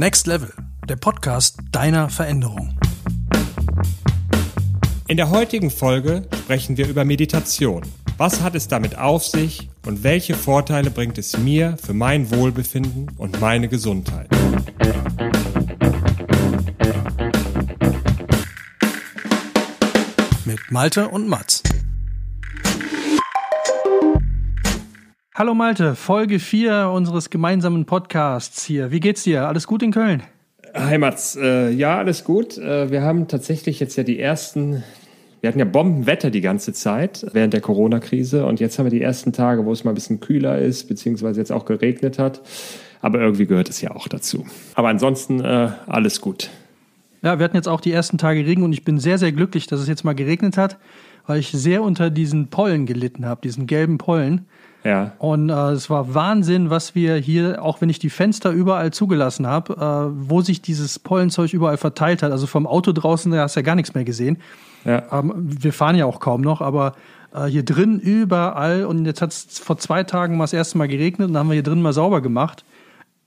Next Level, der Podcast deiner Veränderung. In der heutigen Folge sprechen wir über Meditation. Was hat es damit auf sich und welche Vorteile bringt es mir für mein Wohlbefinden und meine Gesundheit? Mit Malte und Mats. Hallo Malte, Folge 4 unseres gemeinsamen Podcasts hier. Wie geht's dir? Alles gut in Köln? Hi Mats, äh, ja, alles gut. Äh, wir haben tatsächlich jetzt ja die ersten, wir hatten ja Bombenwetter die ganze Zeit während der Corona-Krise und jetzt haben wir die ersten Tage, wo es mal ein bisschen kühler ist, beziehungsweise jetzt auch geregnet hat. Aber irgendwie gehört es ja auch dazu. Aber ansonsten äh, alles gut. Ja, wir hatten jetzt auch die ersten Tage Regen und ich bin sehr, sehr glücklich, dass es jetzt mal geregnet hat, weil ich sehr unter diesen Pollen gelitten habe, diesen gelben Pollen. Ja. Und äh, es war Wahnsinn, was wir hier, auch wenn ich die Fenster überall zugelassen habe, äh, wo sich dieses Pollenzeug überall verteilt hat. Also vom Auto draußen, da hast du ja gar nichts mehr gesehen. Ja. Ähm, wir fahren ja auch kaum noch, aber äh, hier drin überall. Und jetzt hat es vor zwei Tagen mal das erste Mal geregnet und dann haben wir hier drin mal sauber gemacht.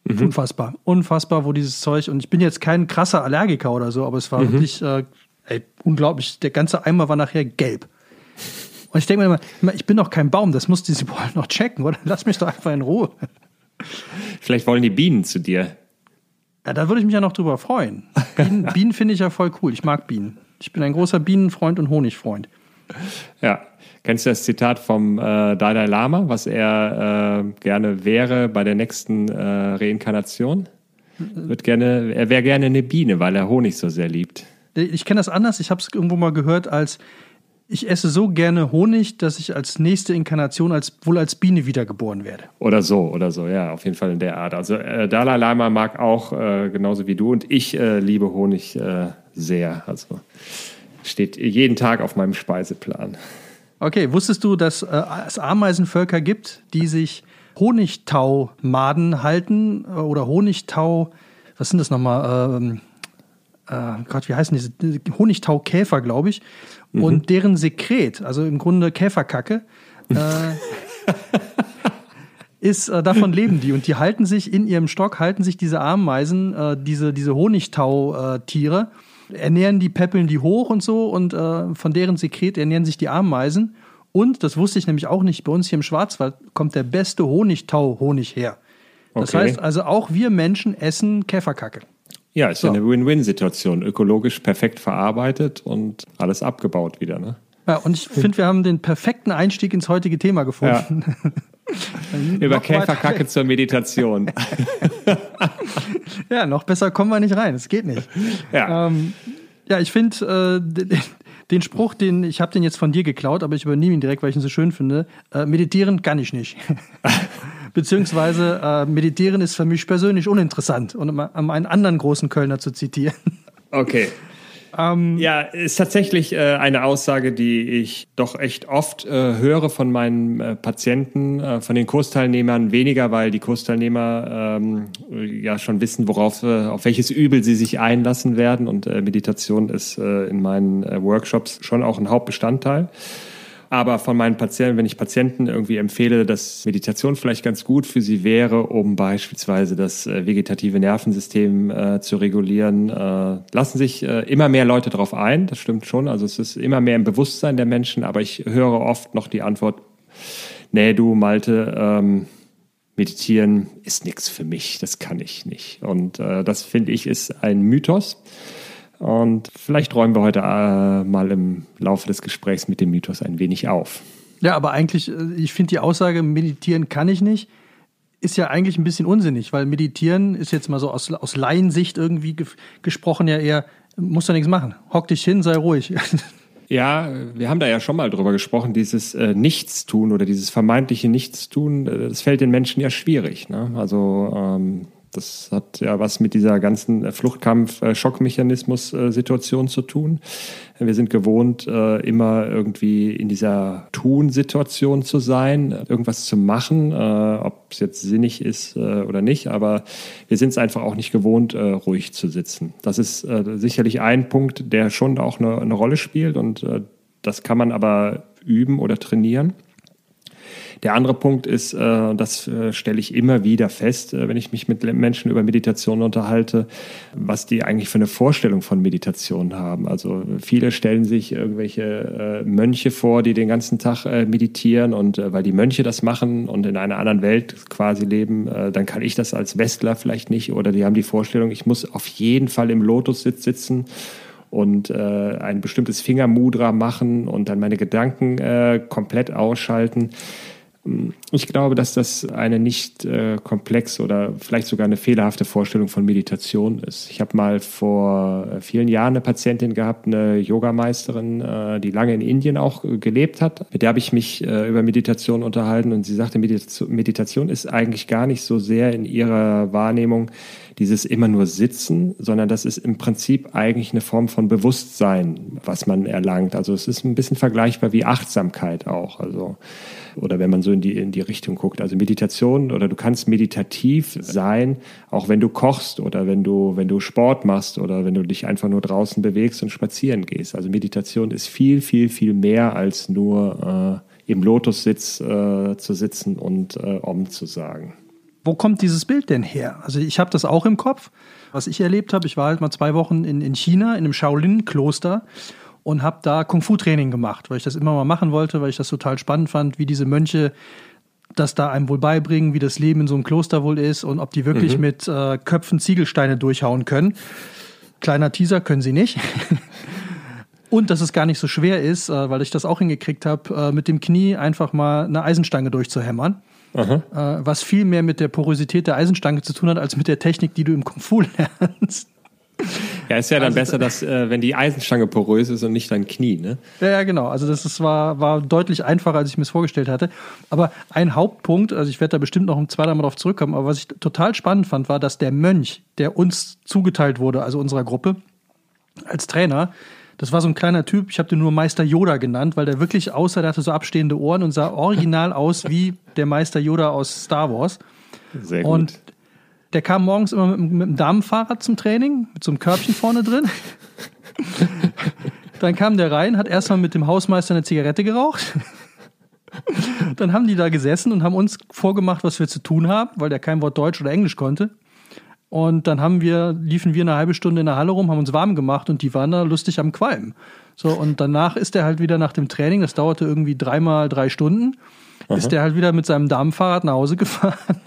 Mhm. Unfassbar, unfassbar, wo dieses Zeug. Und ich bin jetzt kein krasser Allergiker oder so, aber es war mhm. wirklich äh, ey, unglaublich. Der ganze Eimer war nachher gelb. Und ich denke mir immer, ich bin doch kein Baum, das muss diese Pollen noch checken, oder? Lass mich doch einfach in Ruhe. Vielleicht wollen die Bienen zu dir. Ja, da würde ich mich ja noch drüber freuen. Bienen, Bienen finde ich ja voll cool. Ich mag Bienen. Ich bin ein großer Bienenfreund und Honigfreund. Ja. Kennst du das Zitat vom äh, Dalai Lama, was er äh, gerne wäre bei der nächsten äh, Reinkarnation? Wird gerne, er wäre gerne eine Biene, weil er Honig so sehr liebt. Ich kenne das anders. Ich habe es irgendwo mal gehört als ich esse so gerne Honig, dass ich als nächste Inkarnation als, wohl als Biene wiedergeboren werde. Oder so, oder so, ja, auf jeden Fall in der Art. Also äh, Dalai Lama mag auch äh, genauso wie du und ich äh, liebe Honig äh, sehr. Also steht jeden Tag auf meinem Speiseplan. Okay, wusstest du, dass äh, es Ameisenvölker gibt, die sich Honigtau-Maden halten äh, oder Honigtau, was sind das nochmal? Ähm, äh, Gott, wie heißen diese? Honigtaukäfer, glaube ich mhm. und deren Sekret, also im Grunde Käferkacke, äh, ist, äh, davon leben die. Und die halten sich in ihrem Stock, halten sich diese Ameisen, äh, diese, diese Honigtau-Tiere, ernähren die, peppeln die hoch und so und äh, von deren Sekret ernähren sich die Ameisen. Und, das wusste ich nämlich auch nicht, bei uns hier im Schwarzwald kommt der beste Honigtau-Honig her. Das okay. heißt also, auch wir Menschen essen Käferkacke. Ja, ist so. ja eine Win-Win-Situation. Ökologisch perfekt verarbeitet und alles abgebaut wieder, ne? Ja, und ich finde, wir haben den perfekten Einstieg ins heutige Thema gefunden. Ja. Über Käferkacke zur Meditation. ja, noch besser kommen wir nicht rein. Es geht nicht. Ja, ähm, ja ich finde äh, den Spruch, den ich habe den jetzt von dir geklaut, aber ich übernehme ihn direkt, weil ich ihn so schön finde. Äh, meditieren kann ich nicht. Beziehungsweise äh, meditieren ist für mich persönlich uninteressant, um, um einen anderen großen Kölner zu zitieren. Okay. Ähm, ja, ist tatsächlich äh, eine Aussage, die ich doch echt oft äh, höre von meinen äh, Patienten, äh, von den Kursteilnehmern weniger, weil die Kursteilnehmer ähm, ja schon wissen, worauf, äh, auf welches Übel sie sich einlassen werden. Und äh, Meditation ist in meinen Workshops schon auch ein Hauptbestandteil. Aber von meinen Patienten, wenn ich Patienten irgendwie empfehle, dass Meditation vielleicht ganz gut für sie wäre, um beispielsweise das äh, vegetative Nervensystem äh, zu regulieren, äh, lassen sich äh, immer mehr Leute darauf ein. Das stimmt schon. Also es ist immer mehr im Bewusstsein der Menschen. Aber ich höre oft noch die Antwort, nee, du Malte, ähm, meditieren ist nichts für mich. Das kann ich nicht. Und äh, das finde ich ist ein Mythos. Und vielleicht räumen wir heute äh, mal im Laufe des Gesprächs mit dem Mythos ein wenig auf. Ja, aber eigentlich, äh, ich finde die Aussage, meditieren kann ich nicht, ist ja eigentlich ein bisschen unsinnig, weil meditieren ist jetzt mal so aus, aus Laiensicht irgendwie ge gesprochen ja eher, musst du nichts machen. Hock dich hin, sei ruhig. Ja, wir haben da ja schon mal drüber gesprochen, dieses äh, Nichtstun oder dieses vermeintliche Nichtstun, äh, das fällt den Menschen ja schwierig. Ne? Also ähm, das hat ja was mit dieser ganzen Fluchtkampf-Schockmechanismus-Situation zu tun. Wir sind gewohnt, äh, immer irgendwie in dieser Tun-Situation zu sein, irgendwas zu machen, äh, ob es jetzt sinnig ist äh, oder nicht, aber wir sind es einfach auch nicht gewohnt, ruhig zu sitzen. Das ist sicherlich ein Punkt, der schon auch eine, eine Rolle spielt und das kann man aber üben oder trainieren. Der andere Punkt ist, äh, das äh, stelle ich immer wieder fest, äh, wenn ich mich mit Menschen über Meditation unterhalte, was die eigentlich für eine Vorstellung von Meditation haben. Also viele stellen sich irgendwelche Mönche vor, die den ganzen Tag meditieren und weil die Mönche das machen und in einer anderen Welt quasi leben, dann kann ich das als Westler vielleicht nicht oder die haben die Vorstellung, ich muss auf jeden Fall im Lotussitz sitzen und äh, ein bestimmtes Fingermudra machen und dann meine Gedanken äh, komplett ausschalten. Mm. Ich glaube, dass das eine nicht äh, komplex oder vielleicht sogar eine fehlerhafte Vorstellung von Meditation ist. Ich habe mal vor äh, vielen Jahren eine Patientin gehabt, eine Yogameisterin, äh, die lange in Indien auch gelebt hat. Mit der habe ich mich äh, über Meditation unterhalten und sie sagte, Meditation, Meditation ist eigentlich gar nicht so sehr in ihrer Wahrnehmung dieses immer nur Sitzen, sondern das ist im Prinzip eigentlich eine Form von Bewusstsein, was man erlangt. Also es ist ein bisschen vergleichbar wie Achtsamkeit auch. Also oder wenn man so in die, in die Richtung guckt. Also Meditation oder du kannst meditativ sein, auch wenn du kochst oder wenn du, wenn du Sport machst oder wenn du dich einfach nur draußen bewegst und spazieren gehst. Also Meditation ist viel, viel, viel mehr als nur äh, im Lotussitz äh, zu sitzen und äh, Om zu sagen. Wo kommt dieses Bild denn her? Also ich habe das auch im Kopf, was ich erlebt habe. Ich war halt mal zwei Wochen in, in China, in einem Shaolin-Kloster und habe da Kung-Fu-Training gemacht, weil ich das immer mal machen wollte, weil ich das total spannend fand, wie diese Mönche das da einem wohl beibringen, wie das Leben in so einem Kloster wohl ist und ob die wirklich mhm. mit äh, Köpfen Ziegelsteine durchhauen können. Kleiner Teaser können sie nicht. und dass es gar nicht so schwer ist, äh, weil ich das auch hingekriegt habe, äh, mit dem Knie einfach mal eine Eisenstange durchzuhämmern. Äh, was viel mehr mit der Porosität der Eisenstange zu tun hat, als mit der Technik, die du im Kung Fu lernst. Ja, ist ja dann also, besser, dass, äh, wenn die Eisenstange porös ist und nicht dein Knie, ne? Ja, ja genau. Also das ist, war, war deutlich einfacher, als ich mir es vorgestellt hatte. Aber ein Hauptpunkt, also ich werde da bestimmt noch ein zweimal darauf zurückkommen, aber was ich total spannend fand, war, dass der Mönch, der uns zugeteilt wurde, also unserer Gruppe, als Trainer, das war so ein kleiner Typ, ich habe den nur Meister Yoda genannt, weil der wirklich aussah, der hatte so abstehende Ohren und sah original aus wie der Meister Yoda aus Star Wars. Sehr gut. Und der kam morgens immer mit, mit einem Damenfahrrad zum Training, mit so einem Körbchen vorne drin. Dann kam der rein, hat erstmal mit dem Hausmeister eine Zigarette geraucht. Dann haben die da gesessen und haben uns vorgemacht, was wir zu tun haben, weil der kein Wort Deutsch oder Englisch konnte. Und dann haben wir, liefen wir eine halbe Stunde in der Halle rum, haben uns warm gemacht und die waren da lustig am Qualmen. So, und danach ist er halt wieder nach dem Training, das dauerte irgendwie dreimal drei Stunden, Aha. ist er halt wieder mit seinem Damenfahrrad nach Hause gefahren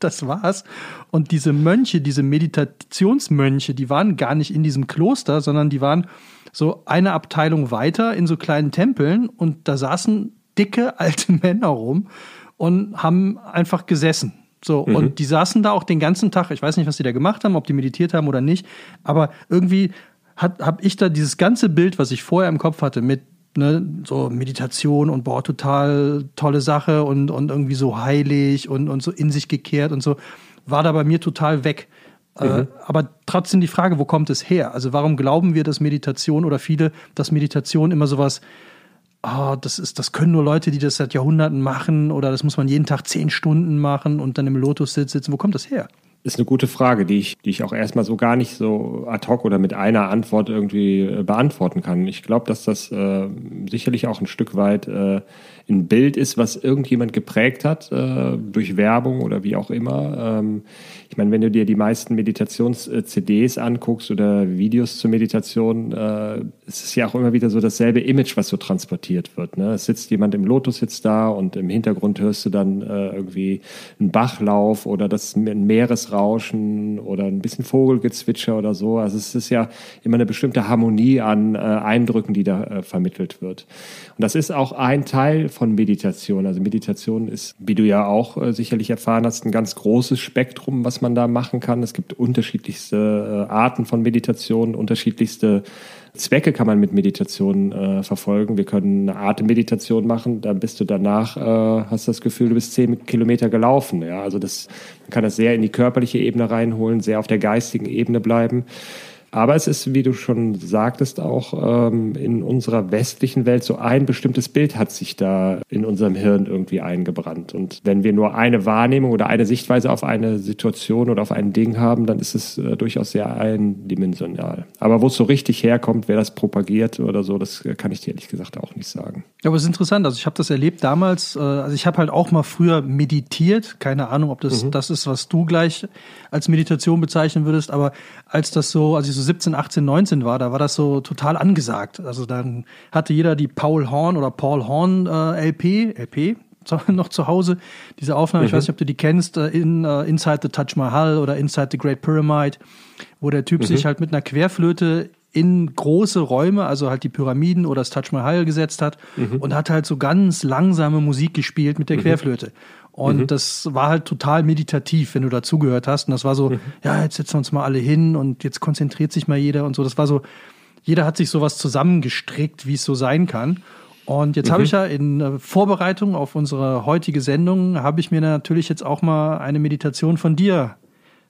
das war's. Und diese Mönche, diese Meditationsmönche, die waren gar nicht in diesem Kloster, sondern die waren so eine Abteilung weiter in so kleinen Tempeln und da saßen dicke alte Männer rum und haben einfach gesessen. So, mhm. und die saßen da auch den ganzen Tag. Ich weiß nicht, was die da gemacht haben, ob die meditiert haben oder nicht, aber irgendwie habe ich da dieses ganze Bild, was ich vorher im Kopf hatte, mit ne, so Meditation und boah, total tolle Sache und, und irgendwie so heilig und, und so in sich gekehrt und so, war da bei mir total weg. Äh, mhm. Äh, aber trotzdem die Frage, wo kommt es her? Also warum glauben wir, dass Meditation oder viele, dass Meditation immer sowas, oh, das ist, das können nur Leute, die das seit Jahrhunderten machen oder das muss man jeden Tag zehn Stunden machen und dann im Lotus sitzen. Wo kommt das her? Ist eine gute Frage, die ich, die ich auch erstmal so gar nicht so ad hoc oder mit einer Antwort irgendwie äh, beantworten kann. Ich glaube, dass das äh, sicherlich auch ein Stück weit äh, ein Bild ist, was irgendjemand geprägt hat, äh, durch Werbung oder wie auch immer. Ähm, ich meine, wenn du dir die meisten Meditations-CDs anguckst oder Videos zur Meditation, äh, es ist ja auch immer wieder so dasselbe Image, was so transportiert wird. Ne? Es sitzt jemand im Lotus sitzt da und im Hintergrund hörst du dann irgendwie einen Bachlauf oder das ein Meeresrauschen oder ein bisschen Vogelgezwitscher oder so. Also es ist ja immer eine bestimmte Harmonie an äh, Eindrücken, die da äh, vermittelt wird. Und das ist auch ein Teil von Meditation. Also Meditation ist, wie du ja auch äh, sicherlich erfahren hast, ein ganz großes Spektrum, was man da machen kann. Es gibt unterschiedlichste äh, Arten von Meditation, unterschiedlichste Zwecke kann man mit Meditation äh, verfolgen. Wir können eine Atemmeditation machen, dann bist du danach, äh, hast das Gefühl, du bist zehn Kilometer gelaufen. Ja, also das, man kann das sehr in die körperliche Ebene reinholen, sehr auf der geistigen Ebene bleiben. Aber es ist, wie du schon sagtest, auch ähm, in unserer westlichen Welt so ein bestimmtes Bild hat sich da in unserem Hirn irgendwie eingebrannt. Und wenn wir nur eine Wahrnehmung oder eine Sichtweise auf eine Situation oder auf ein Ding haben, dann ist es äh, durchaus sehr eindimensional. Aber wo es so richtig herkommt, wer das propagiert oder so, das kann ich dir ehrlich gesagt auch nicht sagen. Ja, aber es ist interessant. Also ich habe das erlebt damals. Äh, also ich habe halt auch mal früher meditiert. Keine Ahnung, ob das mhm. das ist, was du gleich als Meditation bezeichnen würdest. Aber als das so, als ich so 17, 18, 19 war, da war das so total angesagt. Also dann hatte jeder die Paul Horn oder Paul Horn äh, LP, LP noch zu Hause. Diese Aufnahme, mhm. ich weiß nicht, ob du die kennst, äh, in uh, Inside the Taj Mahal oder Inside the Great Pyramid, wo der Typ mhm. sich halt mit einer Querflöte in große Räume, also halt die Pyramiden oder das Taj Mahal gesetzt hat mhm. und hat halt so ganz langsame Musik gespielt mit der mhm. Querflöte. Und mhm. das war halt total meditativ, wenn du dazugehört hast. Und das war so, mhm. ja, jetzt setzen wir uns mal alle hin und jetzt konzentriert sich mal jeder und so. Das war so, jeder hat sich sowas zusammengestrickt, wie es so sein kann. Und jetzt mhm. habe ich ja in äh, Vorbereitung auf unsere heutige Sendung, habe ich mir natürlich jetzt auch mal eine Meditation von dir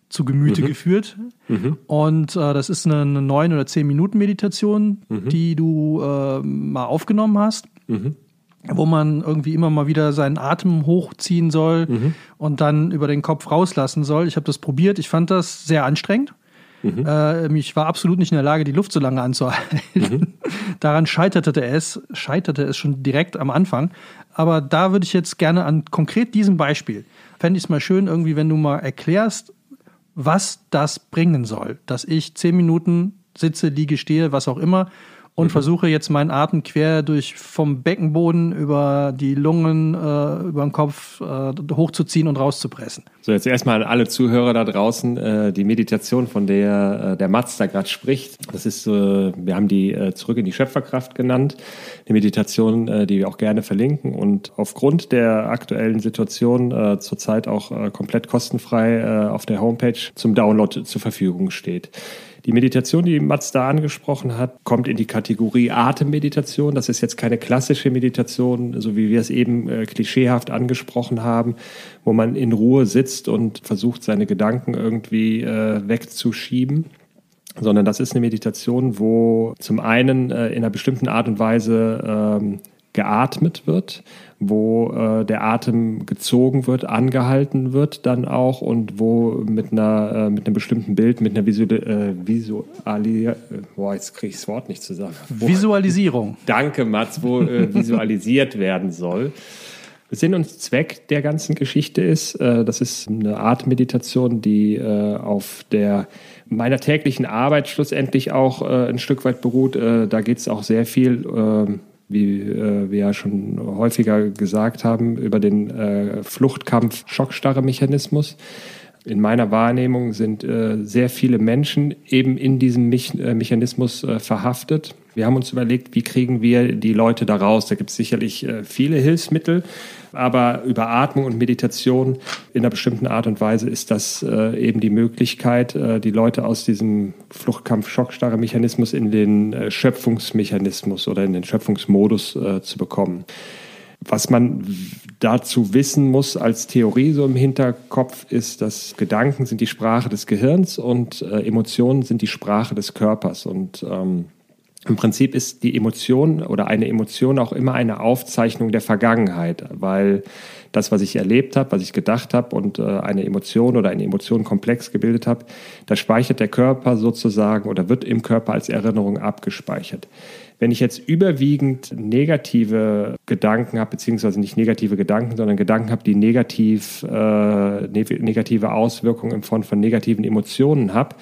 zu Gemüte mhm. geführt. Mhm. Und äh, das ist eine, 9 oder 10 Minuten Meditation, mhm. die du äh, mal aufgenommen hast. Wo man irgendwie immer mal wieder seinen Atem hochziehen soll mhm. und dann über den Kopf rauslassen soll. Ich habe das probiert. Ich fand das sehr anstrengend. Mhm. Äh, ich war absolut nicht in der Lage, die Luft so lange anzuhalten. Mhm. Daran scheiterte es, scheiterte es schon direkt am Anfang. Aber da würde ich jetzt gerne an konkret diesem Beispiel, fände ich es mal schön, irgendwie, wenn du mal erklärst, was das bringen soll. Dass ich zehn Minuten sitze, liege, stehe, was auch immer und mhm. versuche jetzt meinen Atem quer durch vom Beckenboden über die Lungen, äh, über den Kopf äh, hochzuziehen und rauszupressen. So, jetzt erstmal an alle Zuhörer da draußen. Äh, die Meditation, von der äh, der Mats da gerade spricht, das ist, äh, wir haben die äh, zurück in die Schöpferkraft genannt. Die Meditation, die wir auch gerne verlinken und aufgrund der aktuellen Situation zurzeit auch komplett kostenfrei auf der Homepage zum Download zur Verfügung steht. Die Meditation, die Mats da angesprochen hat, kommt in die Kategorie Atemmeditation. Das ist jetzt keine klassische Meditation, so wie wir es eben äh, klischeehaft angesprochen haben, wo man in Ruhe sitzt und versucht, seine Gedanken irgendwie äh, wegzuschieben sondern das ist eine Meditation, wo zum einen äh, in einer bestimmten Art und Weise ähm, geatmet wird, wo äh, der Atem gezogen wird, angehalten wird dann auch und wo mit einer äh, mit einem bestimmten Bild, mit einer Visual, äh, Visuali äh, boah, jetzt kriege ich das Wort nicht zusammen. Wo, Visualisierung. Danke, Mats, wo äh, visualisiert werden soll. Sinn und Zweck der ganzen Geschichte ist, äh, das ist eine Art Meditation, die äh, auf der meiner täglichen Arbeit schlussendlich auch äh, ein Stück weit beruht. Äh, da geht es auch sehr viel äh, wie äh, wir ja schon häufiger gesagt haben, über den äh, Fluchtkampf-Schockstarre-Mechanismus. In meiner Wahrnehmung sind äh, sehr viele Menschen eben in diesem Me äh, Mechanismus äh, verhaftet. Wir haben uns überlegt, wie kriegen wir die Leute da raus. Da gibt es sicherlich äh, viele Hilfsmittel, aber über Atmung und Meditation in einer bestimmten Art und Weise ist das äh, eben die Möglichkeit, äh, die Leute aus diesem Fluchtkampf-Schockstarre-Mechanismus in den äh, Schöpfungsmechanismus oder in den Schöpfungsmodus äh, zu bekommen. Was man dazu wissen muss als Theorie so im Hinterkopf ist, dass Gedanken sind die Sprache des Gehirns und äh, Emotionen sind die Sprache des Körpers. Und ähm, im Prinzip ist die Emotion oder eine Emotion auch immer eine Aufzeichnung der Vergangenheit, weil das, was ich erlebt habe, was ich gedacht habe und äh, eine Emotion oder eine Emotion komplex gebildet habe, das speichert der Körper sozusagen oder wird im Körper als Erinnerung abgespeichert. Wenn ich jetzt überwiegend negative Gedanken habe, beziehungsweise nicht negative Gedanken, sondern Gedanken habe, die negativ, äh, negative Auswirkungen in Form von negativen Emotionen habe,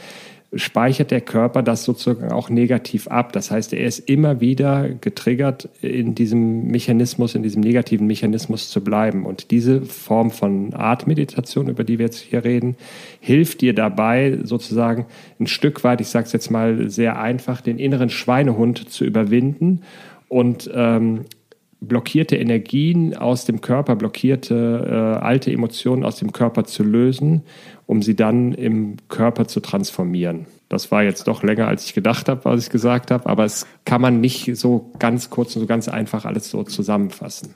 speichert der Körper das sozusagen auch negativ ab. Das heißt, er ist immer wieder getriggert, in diesem Mechanismus, in diesem negativen Mechanismus zu bleiben. Und diese Form von Artmeditation, über die wir jetzt hier reden, hilft dir dabei, sozusagen ein Stück weit, ich sage es jetzt mal sehr einfach, den inneren Schweinehund zu überwinden und ähm, blockierte Energien aus dem Körper, blockierte äh, alte Emotionen aus dem Körper zu lösen, um sie dann im Körper zu transformieren. Das war jetzt doch länger, als ich gedacht habe, was ich gesagt habe, aber es kann man nicht so ganz kurz und so ganz einfach alles so zusammenfassen.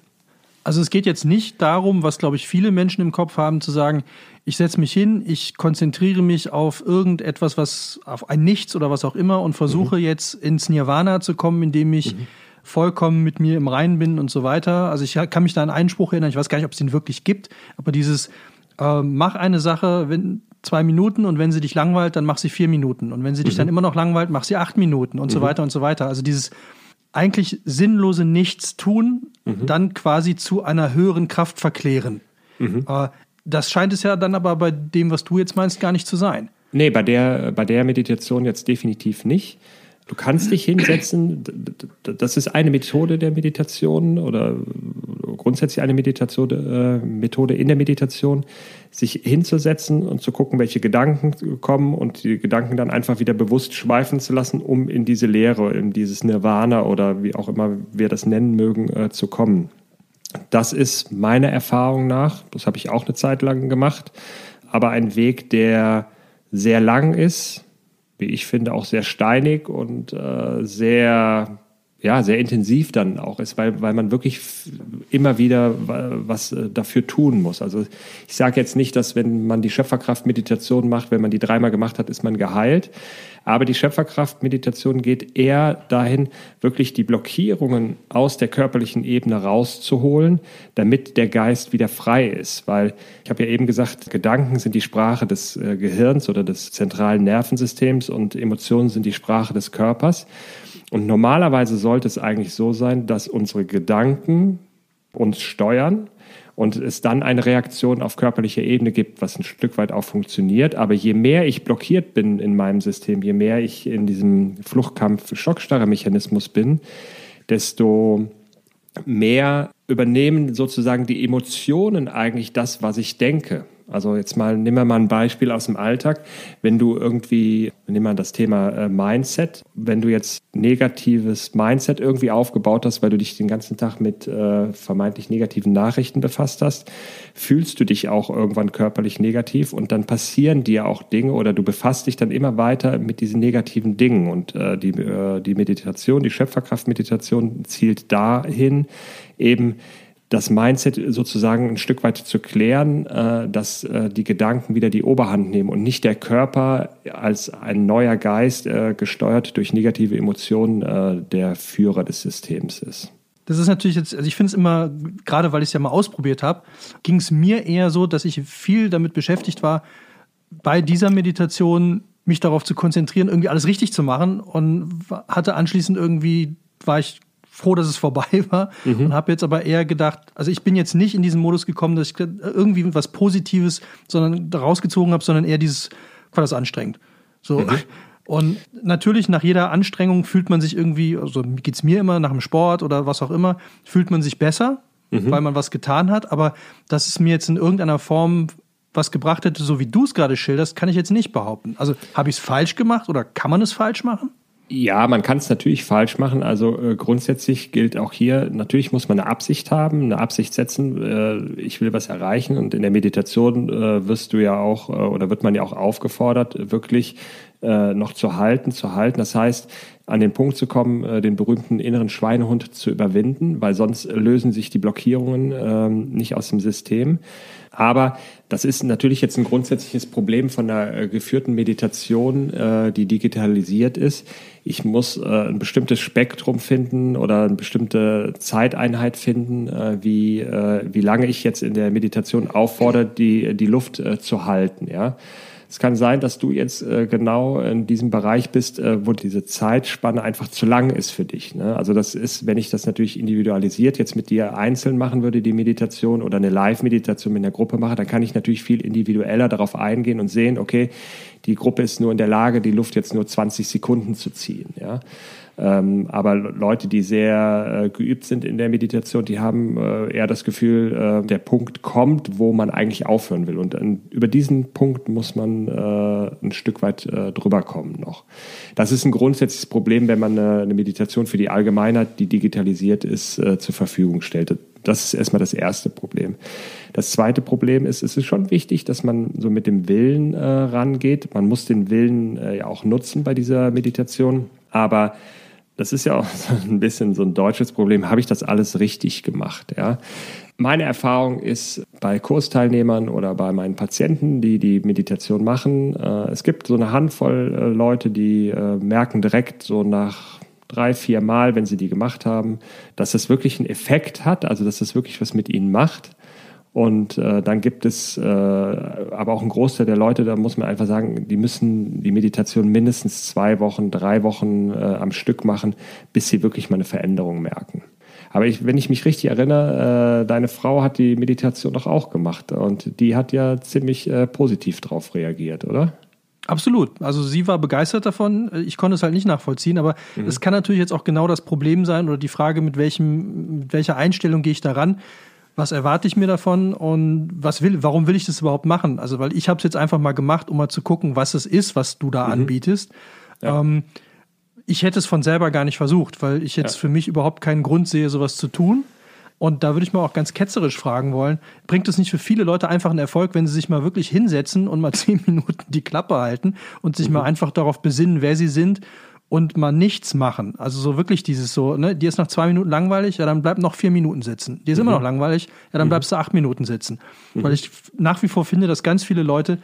Also es geht jetzt nicht darum, was, glaube ich, viele Menschen im Kopf haben, zu sagen, ich setze mich hin, ich konzentriere mich auf irgendetwas, was auf ein Nichts oder was auch immer und versuche mhm. jetzt ins Nirvana zu kommen, indem ich mhm. Vollkommen mit mir im Reinen bin und so weiter. Also ich kann mich da an einen Spruch erinnern, ich weiß gar nicht, ob es den wirklich gibt, aber dieses äh, mach eine Sache, wenn zwei Minuten und wenn sie dich langweilt, dann mach sie vier Minuten und wenn sie dich mhm. dann immer noch langweilt, mach sie acht Minuten und so mhm. weiter und so weiter. Also dieses eigentlich sinnlose Nichtstun mhm. dann quasi zu einer höheren Kraft verklären. Mhm. Äh, das scheint es ja dann aber bei dem, was du jetzt meinst, gar nicht zu sein. Nee, bei der, bei der Meditation jetzt definitiv nicht. Du kannst dich hinsetzen, das ist eine Methode der Meditation oder grundsätzlich eine Meditation, äh, Methode in der Meditation, sich hinzusetzen und zu gucken, welche Gedanken kommen und die Gedanken dann einfach wieder bewusst schweifen zu lassen, um in diese Lehre, in dieses Nirvana oder wie auch immer wir das nennen mögen, äh, zu kommen. Das ist meiner Erfahrung nach, das habe ich auch eine Zeit lang gemacht, aber ein Weg, der sehr lang ist, wie ich finde, auch sehr steinig und äh, sehr ja, sehr intensiv dann auch ist, weil, weil man wirklich immer wieder was äh, dafür tun muss. Also ich sage jetzt nicht, dass wenn man die Schöpferkraft-Meditation macht, wenn man die dreimal gemacht hat, ist man geheilt. Aber die Schöpferkraft-Meditation geht eher dahin, wirklich die Blockierungen aus der körperlichen Ebene rauszuholen, damit der Geist wieder frei ist. Weil ich habe ja eben gesagt, Gedanken sind die Sprache des äh, Gehirns oder des zentralen Nervensystems und Emotionen sind die Sprache des Körpers. Und normalerweise sollte es eigentlich so sein, dass unsere Gedanken uns steuern und es dann eine Reaktion auf körperlicher Ebene gibt, was ein Stück weit auch funktioniert. Aber je mehr ich blockiert bin in meinem System, je mehr ich in diesem Fluchtkampf-Schockstarre-Mechanismus bin, desto mehr übernehmen sozusagen die Emotionen eigentlich das, was ich denke. Also jetzt mal, wir mal ein Beispiel aus dem Alltag. Wenn du irgendwie, nehmen wir das Thema äh, Mindset, wenn du jetzt negatives Mindset irgendwie aufgebaut hast, weil du dich den ganzen Tag mit äh, vermeintlich negativen Nachrichten befasst hast, fühlst du dich auch irgendwann körperlich negativ und dann passieren dir auch Dinge oder du befasst dich dann immer weiter mit diesen negativen Dingen und äh, die, äh, die Meditation, die Schöpferkraft-Meditation zielt dahin, eben das Mindset sozusagen ein Stück weit zu klären, äh, dass äh, die Gedanken wieder die Oberhand nehmen und nicht der Körper als ein neuer Geist äh, gesteuert durch negative Emotionen äh, der Führer des Systems ist. Das ist natürlich jetzt, also ich finde es immer, gerade weil ich es ja mal ausprobiert habe, ging es mir eher so, dass ich viel damit beschäftigt war, bei dieser Meditation mich darauf zu konzentrieren, irgendwie alles richtig zu machen und hatte anschließend irgendwie, war ich froh, dass es vorbei war mhm. und habe jetzt aber eher gedacht, also ich bin jetzt nicht in diesen Modus gekommen, dass ich irgendwie was Positives sondern rausgezogen habe, sondern eher dieses, war das anstrengend. So. Mhm. Und natürlich nach jeder Anstrengung fühlt man sich irgendwie, also geht es mir immer nach dem Sport oder was auch immer, fühlt man sich besser, mhm. weil man was getan hat. Aber dass es mir jetzt in irgendeiner Form was gebracht hätte, so wie du es gerade schilderst, kann ich jetzt nicht behaupten. Also habe ich es falsch gemacht oder kann man es falsch machen? Ja, man kann es natürlich falsch machen. Also äh, grundsätzlich gilt auch hier, natürlich muss man eine Absicht haben, eine Absicht setzen, äh, ich will was erreichen. Und in der Meditation äh, wirst du ja auch äh, oder wird man ja auch aufgefordert, wirklich äh, noch zu halten, zu halten. Das heißt, an den Punkt zu kommen, äh, den berühmten inneren Schweinehund zu überwinden, weil sonst lösen sich die Blockierungen ähm, nicht aus dem System. Aber das ist natürlich jetzt ein grundsätzliches Problem von der äh, geführten Meditation, äh, die digitalisiert ist. Ich muss äh, ein bestimmtes Spektrum finden oder eine bestimmte Zeiteinheit finden, wie, wie lange ich jetzt in der Meditation auffordere, die, die Luft zu halten. Ja. Es kann sein, dass du jetzt äh, genau in diesem Bereich bist, äh, wo diese Zeitspanne einfach zu lang ist für dich. Ne? Also das ist, wenn ich das natürlich individualisiert jetzt mit dir einzeln machen würde, die Meditation oder eine Live-Meditation mit einer Gruppe mache, dann kann ich natürlich viel individueller darauf eingehen und sehen, okay, die Gruppe ist nur in der Lage, die Luft jetzt nur 20 Sekunden zu ziehen. Ja? Ähm, aber Leute, die sehr äh, geübt sind in der Meditation, die haben äh, eher das Gefühl, äh, der Punkt kommt, wo man eigentlich aufhören will. Und über diesen Punkt muss man äh, ein Stück weit äh, drüber kommen noch. Das ist ein grundsätzliches Problem, wenn man eine, eine Meditation für die Allgemeinheit, die digitalisiert ist, äh, zur Verfügung stellt. Das ist erstmal das erste Problem. Das zweite Problem ist, es ist schon wichtig, dass man so mit dem Willen äh, rangeht. Man muss den Willen äh, ja auch nutzen bei dieser Meditation. Aber das ist ja auch so ein bisschen so ein deutsches Problem. Habe ich das alles richtig gemacht? Ja, Meine Erfahrung ist bei Kursteilnehmern oder bei meinen Patienten, die die Meditation machen, äh, es gibt so eine Handvoll äh, Leute, die äh, merken direkt so nach drei, vier Mal, wenn sie die gemacht haben, dass das wirklich einen Effekt hat, also dass das wirklich was mit ihnen macht. Und äh, dann gibt es äh, aber auch einen Großteil der Leute, da muss man einfach sagen, die müssen die Meditation mindestens zwei Wochen, drei Wochen äh, am Stück machen, bis sie wirklich mal eine Veränderung merken. Aber ich, wenn ich mich richtig erinnere, äh, deine Frau hat die Meditation doch auch gemacht und die hat ja ziemlich äh, positiv darauf reagiert, oder? Absolut. Also sie war begeistert davon. Ich konnte es halt nicht nachvollziehen, aber mhm. es kann natürlich jetzt auch genau das Problem sein oder die Frage, mit welchem, mit welcher Einstellung gehe ich daran was erwarte ich mir davon und was will, warum will ich das überhaupt machen? Also, weil ich habe es jetzt einfach mal gemacht, um mal zu gucken, was es ist, was du da mhm. anbietest. Ja. Ähm, ich hätte es von selber gar nicht versucht, weil ich jetzt ja. für mich überhaupt keinen Grund sehe, sowas zu tun. Und da würde ich mal auch ganz ketzerisch fragen wollen, bringt es nicht für viele Leute einfach einen Erfolg, wenn sie sich mal wirklich hinsetzen und mal zehn Minuten die Klappe halten und sich mhm. mal einfach darauf besinnen, wer sie sind und mal nichts machen. Also so wirklich dieses so, ne, dir ist nach zwei Minuten langweilig, ja, dann bleib noch vier Minuten sitzen. Dir ist mhm. immer noch langweilig, ja, dann mhm. bleibst du acht Minuten sitzen. Mhm. Weil ich nach wie vor finde, dass ganz viele Leute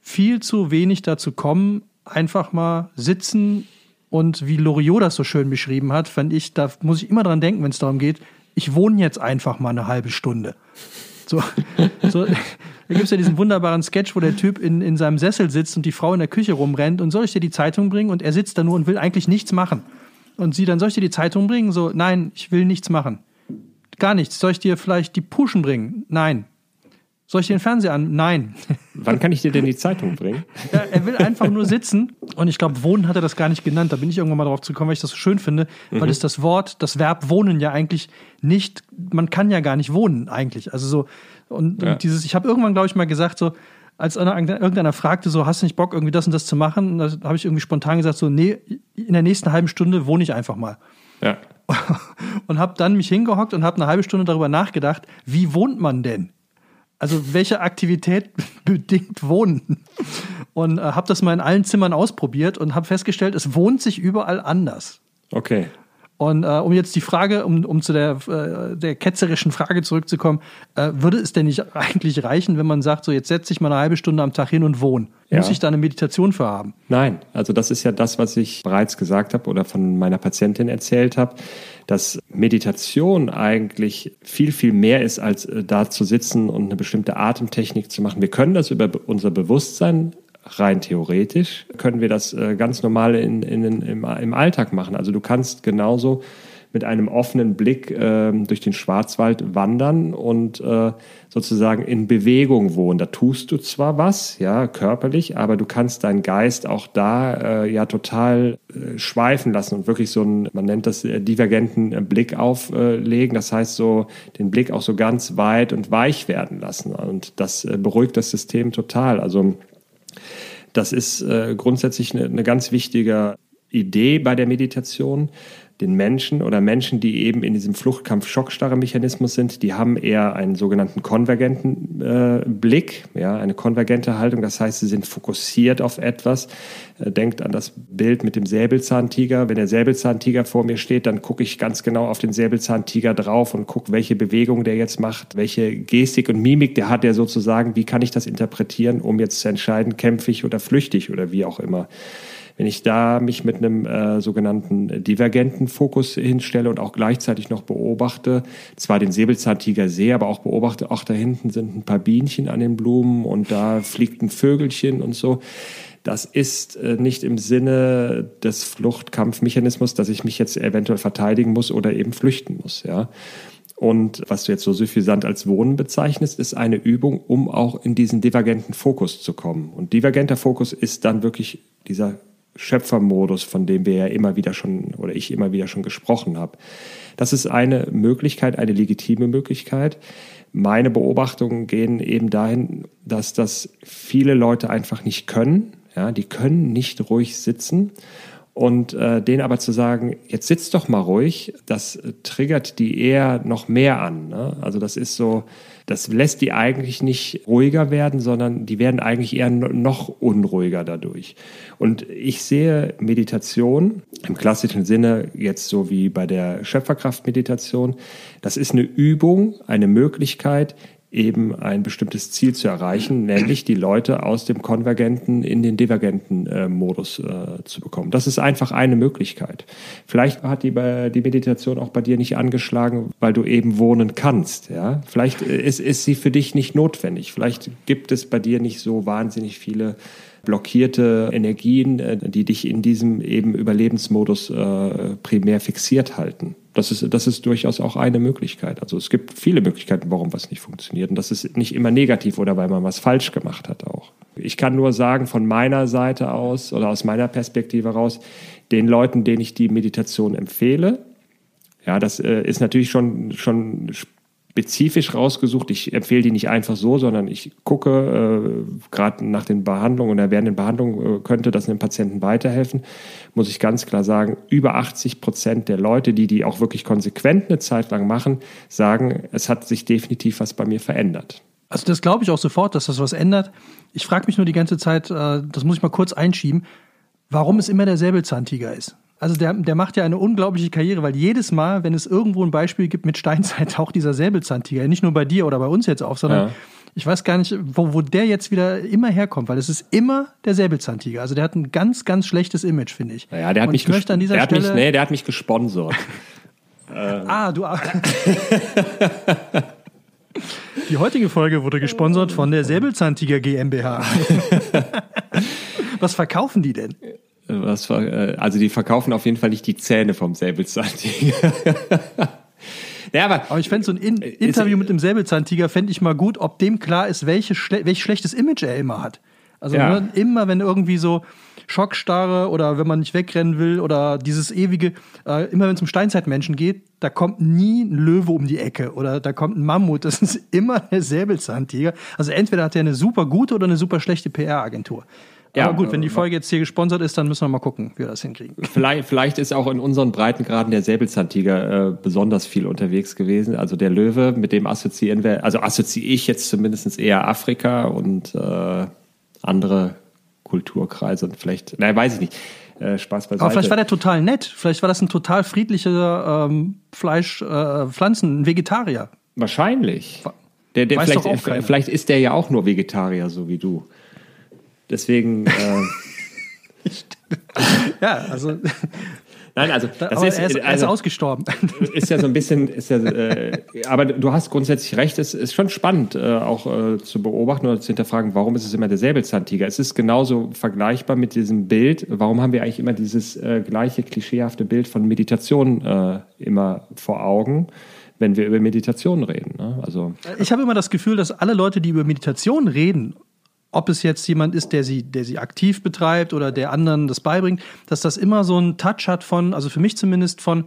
viel zu wenig dazu kommen, einfach mal sitzen und wie Loriot das so schön beschrieben hat, fand ich, da muss ich immer dran denken, wenn es darum geht, ich wohne jetzt einfach mal eine halbe Stunde. So, so, da gibt es ja diesen wunderbaren Sketch, wo der Typ in, in seinem Sessel sitzt und die Frau in der Küche rumrennt und soll ich dir die Zeitung bringen? Und er sitzt da nur und will eigentlich nichts machen. Und sie dann, soll ich dir die Zeitung bringen? So, nein, ich will nichts machen. Gar nichts. Soll ich dir vielleicht die Puschen bringen? Nein. Soll ich dir den Fernseher an? Nein. Wann kann ich dir denn die Zeitung bringen? Ja, er will einfach nur sitzen. Und ich glaube, wohnen hat er das gar nicht genannt. Da bin ich irgendwann mal drauf gekommen, weil ich das so schön finde, mhm. weil es das Wort, das Verb wohnen ja eigentlich nicht, man kann ja gar nicht wohnen eigentlich. Also so, und, ja. und dieses, ich habe irgendwann, glaube ich, mal gesagt, so, als irgendeiner fragte, so, hast du nicht Bock, irgendwie das und das zu machen? Und da habe ich irgendwie spontan gesagt, so, nee, in der nächsten halben Stunde wohne ich einfach mal. Ja. Und habe dann mich hingehockt und habe eine halbe Stunde darüber nachgedacht, wie wohnt man denn? Also welche Aktivität bedingt Wohnen? Und äh, habe das mal in allen Zimmern ausprobiert und habe festgestellt, es wohnt sich überall anders. Okay. Und äh, um jetzt die Frage, um, um zu der, äh, der ketzerischen Frage zurückzukommen, äh, würde es denn nicht eigentlich reichen, wenn man sagt, so jetzt setze ich mal eine halbe Stunde am Tag hin und wohne? Ja. Muss ich da eine Meditation für haben? Nein, also das ist ja das, was ich bereits gesagt habe oder von meiner Patientin erzählt habe, dass Meditation eigentlich viel, viel mehr ist, als äh, da zu sitzen und eine bestimmte Atemtechnik zu machen. Wir können das über unser Bewusstsein rein theoretisch können wir das äh, ganz normal in, in, im, im Alltag machen. Also du kannst genauso mit einem offenen Blick äh, durch den Schwarzwald wandern und äh, sozusagen in Bewegung wohnen. Da tust du zwar was, ja, körperlich, aber du kannst deinen Geist auch da äh, ja total äh, schweifen lassen und wirklich so einen, man nennt das äh, divergenten Blick auflegen. Das heißt so den Blick auch so ganz weit und weich werden lassen. Und das äh, beruhigt das System total. Also das ist äh, grundsätzlich eine, eine ganz wichtige Idee bei der Meditation den Menschen oder Menschen, die eben in diesem Fluchtkampf-Schockstarre-Mechanismus sind, die haben eher einen sogenannten konvergenten äh, Blick, ja, eine konvergente Haltung. Das heißt, sie sind fokussiert auf etwas. Äh, denkt an das Bild mit dem Säbelzahntiger. Wenn der Säbelzahntiger vor mir steht, dann gucke ich ganz genau auf den Säbelzahntiger drauf und gucke, welche Bewegung der jetzt macht, welche Gestik und Mimik der hat, der sozusagen, wie kann ich das interpretieren, um jetzt zu entscheiden, kämpfe ich oder flüchtig oder wie auch immer. Wenn ich da mich mit einem äh, sogenannten divergenten Fokus hinstelle und auch gleichzeitig noch beobachte, zwar den Säbelzahntiger sehe, aber auch beobachte, ach, da hinten sind ein paar Bienchen an den Blumen und da fliegt ein Vögelchen und so. Das ist äh, nicht im Sinne des Fluchtkampfmechanismus, dass ich mich jetzt eventuell verteidigen muss oder eben flüchten muss, ja. Und was du jetzt so suffisant als Wohnen bezeichnest, ist eine Übung, um auch in diesen divergenten Fokus zu kommen. Und divergenter Fokus ist dann wirklich dieser Schöpfermodus, von dem wir ja immer wieder schon oder ich immer wieder schon gesprochen habe. Das ist eine Möglichkeit, eine legitime Möglichkeit. Meine Beobachtungen gehen eben dahin, dass das viele Leute einfach nicht können. Ja, die können nicht ruhig sitzen Und äh, denen aber zu sagen, jetzt sitzt doch mal ruhig, das triggert die eher noch mehr an. Ne? Also das ist so, das lässt die eigentlich nicht ruhiger werden, sondern die werden eigentlich eher noch unruhiger dadurch. Und ich sehe Meditation im klassischen Sinne jetzt so wie bei der Schöpferkraftmeditation, das ist eine Übung, eine Möglichkeit, eben ein bestimmtes Ziel zu erreichen, nämlich die Leute aus dem konvergenten in den divergenten äh, Modus äh, zu bekommen. Das ist einfach eine Möglichkeit. Vielleicht hat die, die Meditation auch bei dir nicht angeschlagen, weil du eben wohnen kannst. Ja? Vielleicht äh, ist, ist sie für dich nicht notwendig. Vielleicht gibt es bei dir nicht so wahnsinnig viele blockierte Energien, äh, die dich in diesem eben Überlebensmodus äh, primär fixiert halten. Das ist, das ist durchaus auch eine Möglichkeit. Also es gibt viele Möglichkeiten, warum was nicht funktioniert. Und das ist nicht immer negativ oder weil man was falsch gemacht hat auch. Ich kann nur sagen, von meiner Seite aus oder aus meiner Perspektive heraus, den Leuten, denen ich die Meditation empfehle, ja, das äh, ist natürlich schon, schon spezifisch rausgesucht. Ich empfehle die nicht einfach so, sondern ich gucke äh, gerade nach den Behandlungen oder während den Behandlungen äh, könnte das einem Patienten weiterhelfen. Muss ich ganz klar sagen, über 80 Prozent der Leute, die die auch wirklich konsequent eine Zeit lang machen, sagen, es hat sich definitiv was bei mir verändert. Also das glaube ich auch sofort, dass das was ändert. Ich frage mich nur die ganze Zeit, äh, das muss ich mal kurz einschieben, warum es immer der Säbelzahntiger ist. Also der, der macht ja eine unglaubliche Karriere, weil jedes Mal, wenn es irgendwo ein Beispiel gibt mit Steinzeit, taucht dieser Säbelzahntiger nicht nur bei dir oder bei uns jetzt auf, sondern ja. ich weiß gar nicht, wo, wo der jetzt wieder immer herkommt, weil es ist immer der Säbelzahntiger. Also der hat ein ganz, ganz schlechtes Image, finde ich. Ja, der hat Und mich, möchte an dieser der Stelle, mich, nee, der hat mich gesponsert. Ah, du. Die heutige Folge wurde gesponsert von der Säbelzahntiger GmbH. Was verkaufen die denn? Was, äh, also die verkaufen auf jeden Fall nicht die Zähne vom Säbelzahntiger. Ja, aber, aber ich fände so ein In Interview mit dem Säbelzahntiger fände ich mal gut, ob dem klar ist, welche schle welch schlechtes Image er immer hat. Also ja. ne, immer, wenn irgendwie so Schockstarre oder wenn man nicht wegrennen will oder dieses ewige, äh, immer wenn es um Steinzeitmenschen geht, da kommt nie ein Löwe um die Ecke oder da kommt ein Mammut. Das ist immer der Säbelzahntiger. Also entweder hat er eine super gute oder eine super schlechte PR-Agentur. Ja, Aber gut, wenn die Folge jetzt hier gesponsert ist, dann müssen wir mal gucken, wie wir das hinkriegen. Vielleicht, vielleicht ist auch in unseren Breitengraden der Säbelzahntiger äh, besonders viel unterwegs gewesen. Also der Löwe, mit dem assoziieren wir, also assoziiere ich jetzt zumindest eher Afrika und äh, andere Kulturkreise und vielleicht, nein, weiß ich nicht. Äh, Spaß beiseite. Aber vielleicht war der total nett. Vielleicht war das ein total friedlicher ähm, Fleisch, äh, Pflanzen, ein Vegetarier. Wahrscheinlich. Der, der vielleicht, vielleicht ist der ja auch nur Vegetarier, so wie du. Deswegen. Äh, ja, also. Nein, also das ist, er ist, er ist also, ausgestorben. Ist ja so ein bisschen, ist ja, äh, aber du hast grundsätzlich recht. Es ist schon spannend, äh, auch äh, zu beobachten oder zu hinterfragen, warum ist es immer der Säbelzahntiger? Es ist genauso vergleichbar mit diesem Bild. Warum haben wir eigentlich immer dieses äh, gleiche klischeehafte Bild von Meditation äh, immer vor Augen? wenn wir über Meditation reden. Ne? Also ich habe immer das Gefühl, dass alle Leute, die über Meditation reden ob es jetzt jemand ist, der sie, der sie aktiv betreibt oder der anderen das beibringt, dass das immer so einen Touch hat von, also für mich zumindest von,